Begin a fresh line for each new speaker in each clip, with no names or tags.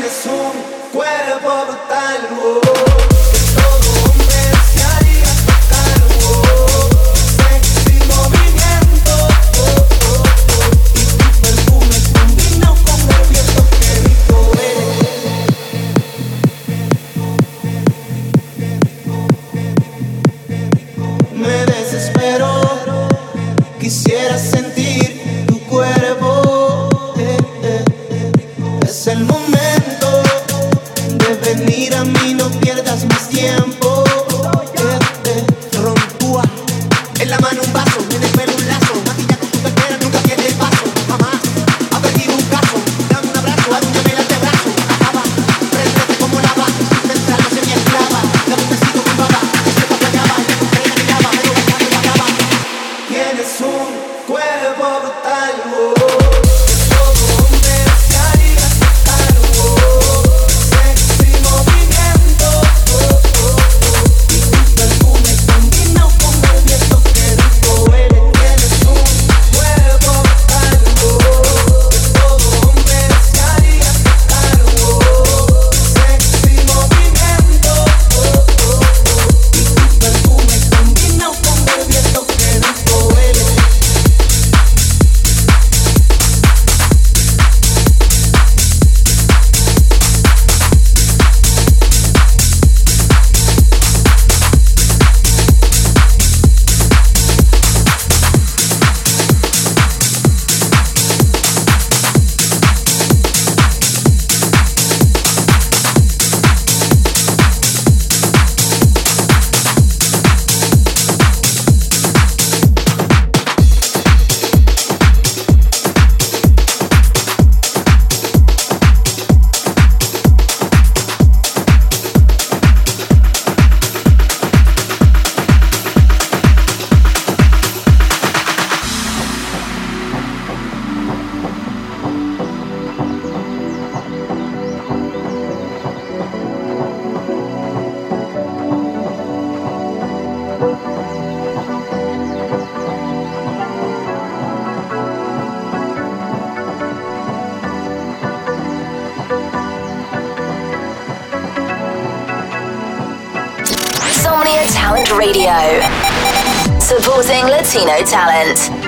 tienes un cuerpo brutal. Oh.
Radio. Supporting Latino talent.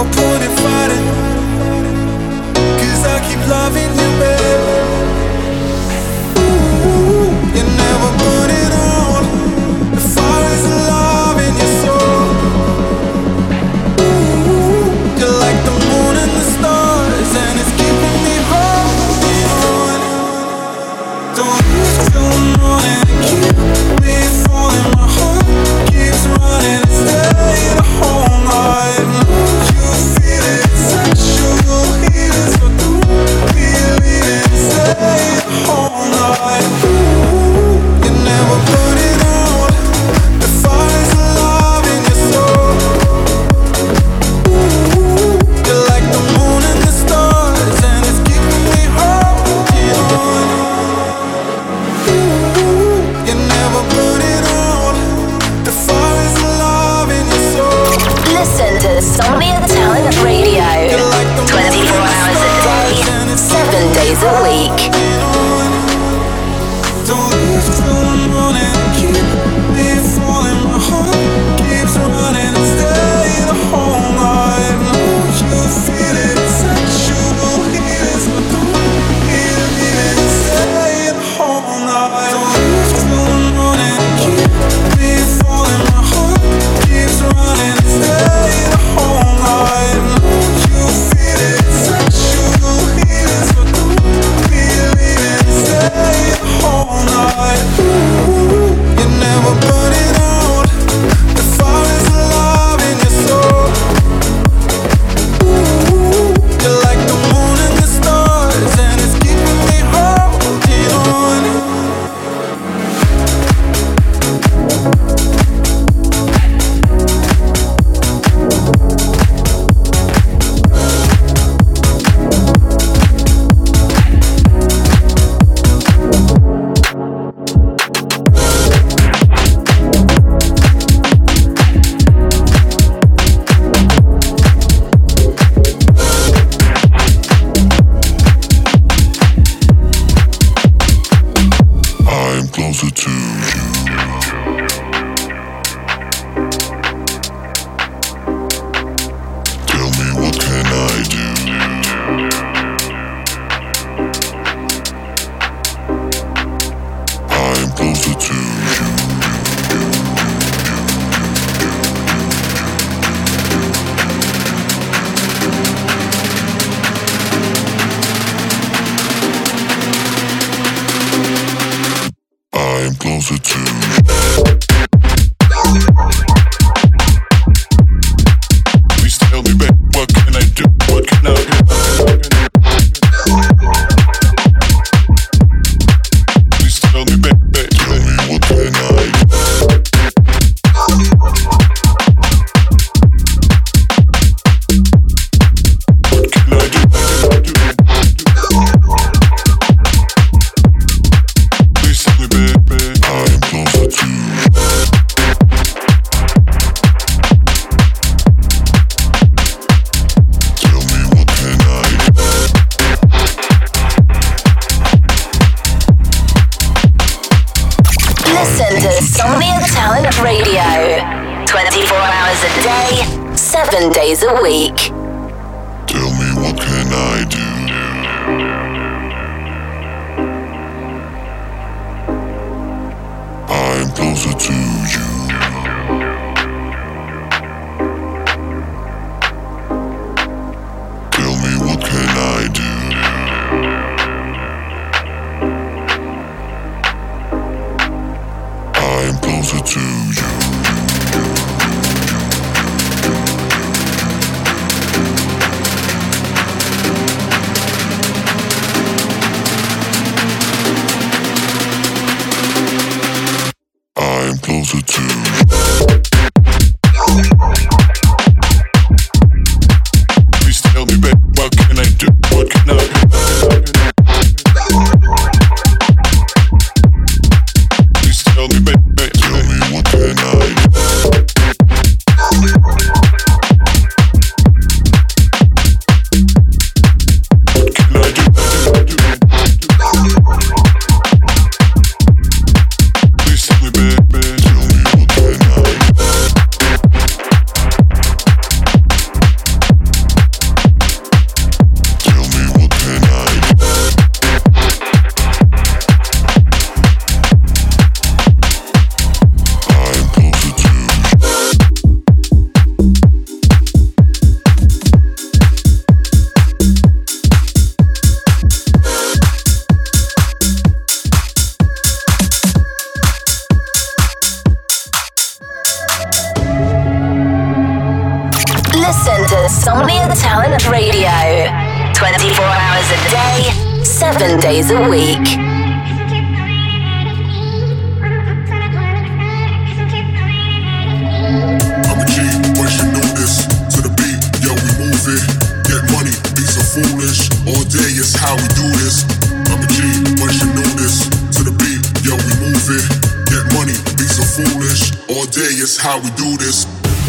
no
point in fighting. Cause I keep loving you.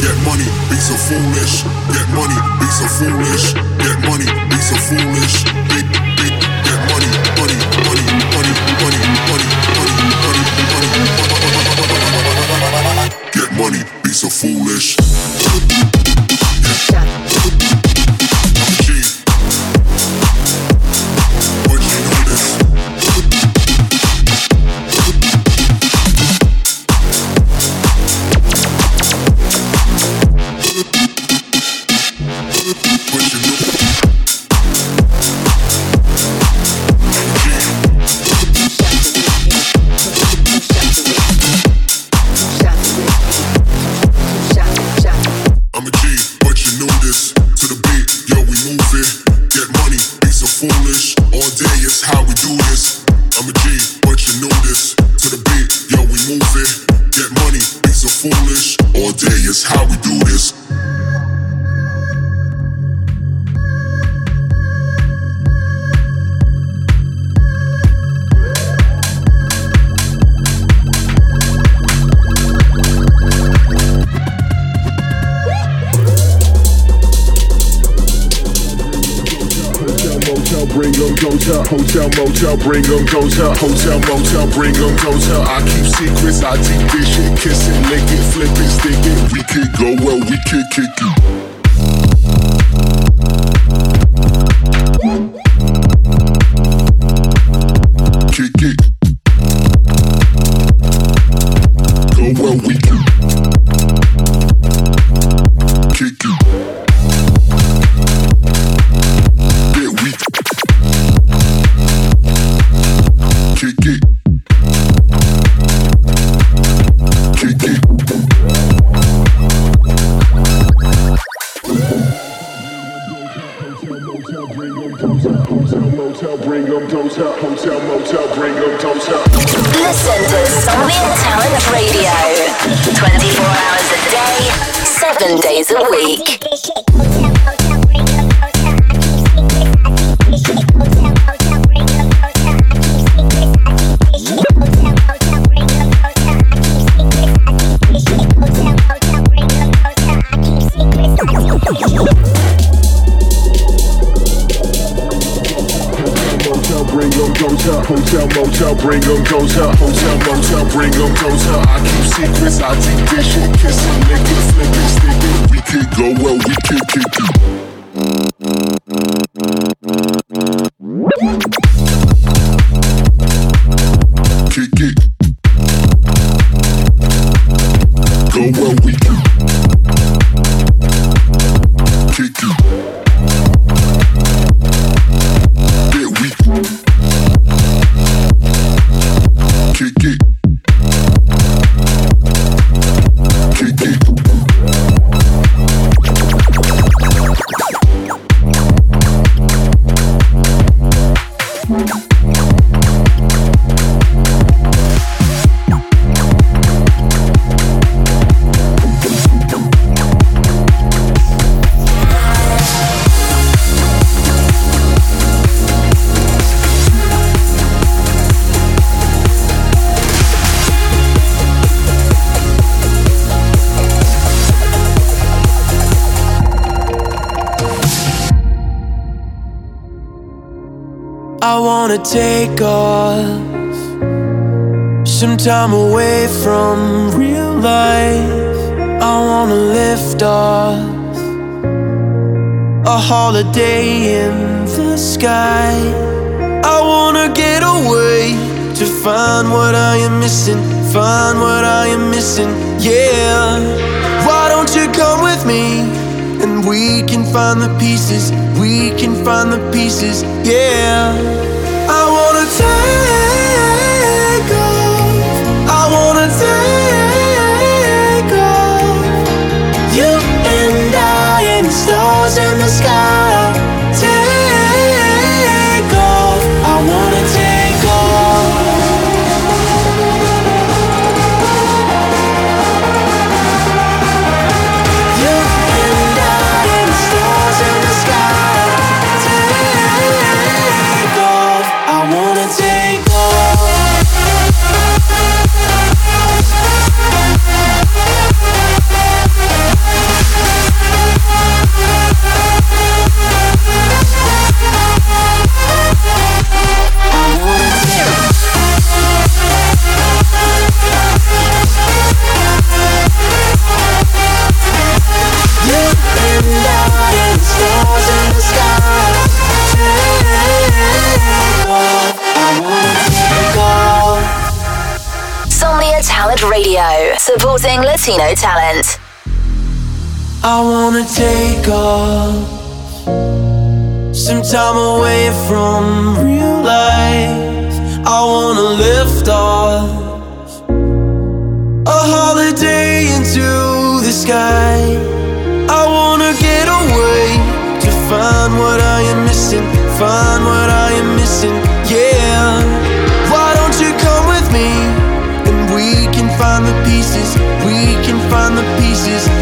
get money, be so foolish, get money, be so foolish, get money, be so foolish, big, big, get money, money, money, money, money, money, money, money, money, money, get money, be so foolish. foolish. All day is how we do this. I'm a G, but you know this.
Hotel, motel, bring them tell. Hotel, motel, bring them tell. I keep secrets, I deep dish it. Kiss it, lick it, flip it, stick it. We could go where well, we could kick it. Hotel, motel, bring 'em hotel, hotel, motel, bring 'em hotel. I keep secrets, I deep kiss it, lick it, flip it, stick it. We could go well, we could kick it.
Wanna take off some time away from real life. I wanna lift off a holiday in the sky. I wanna get away to find what I am missing, find what I am missing, yeah. Why don't you come with me? And we can find the pieces, we can find the pieces, yeah. I
Latino talent.
I wanna take off some time away from real life. I wanna lift off a holiday into the sky. I wanna get away to find what I am missing, find what I am missing, the pieces,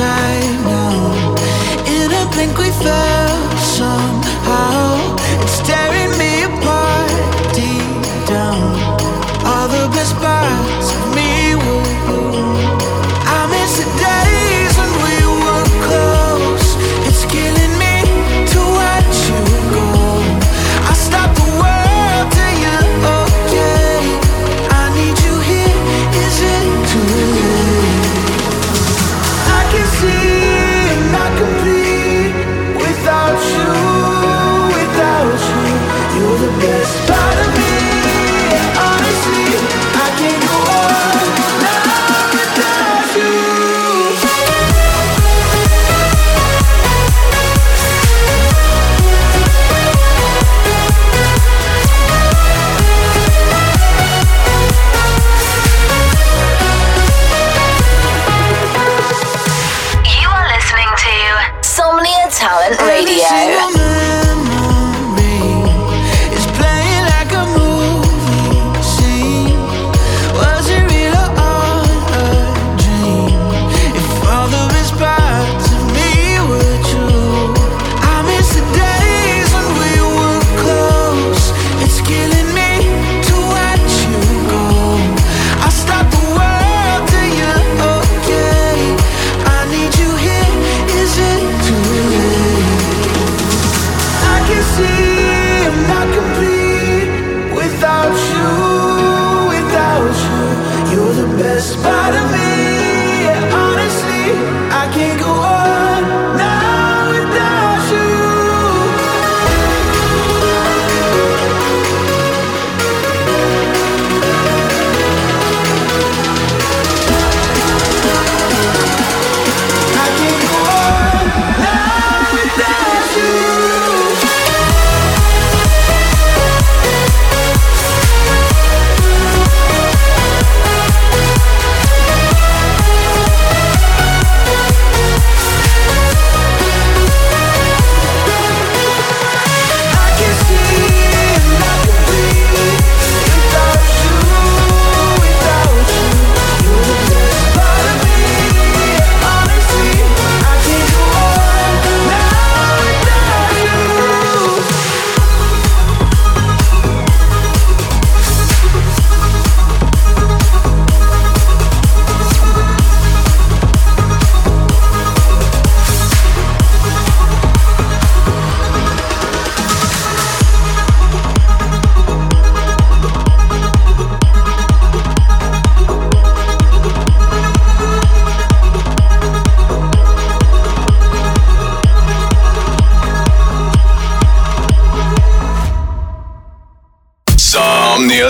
time now. In
a blink, we
fell.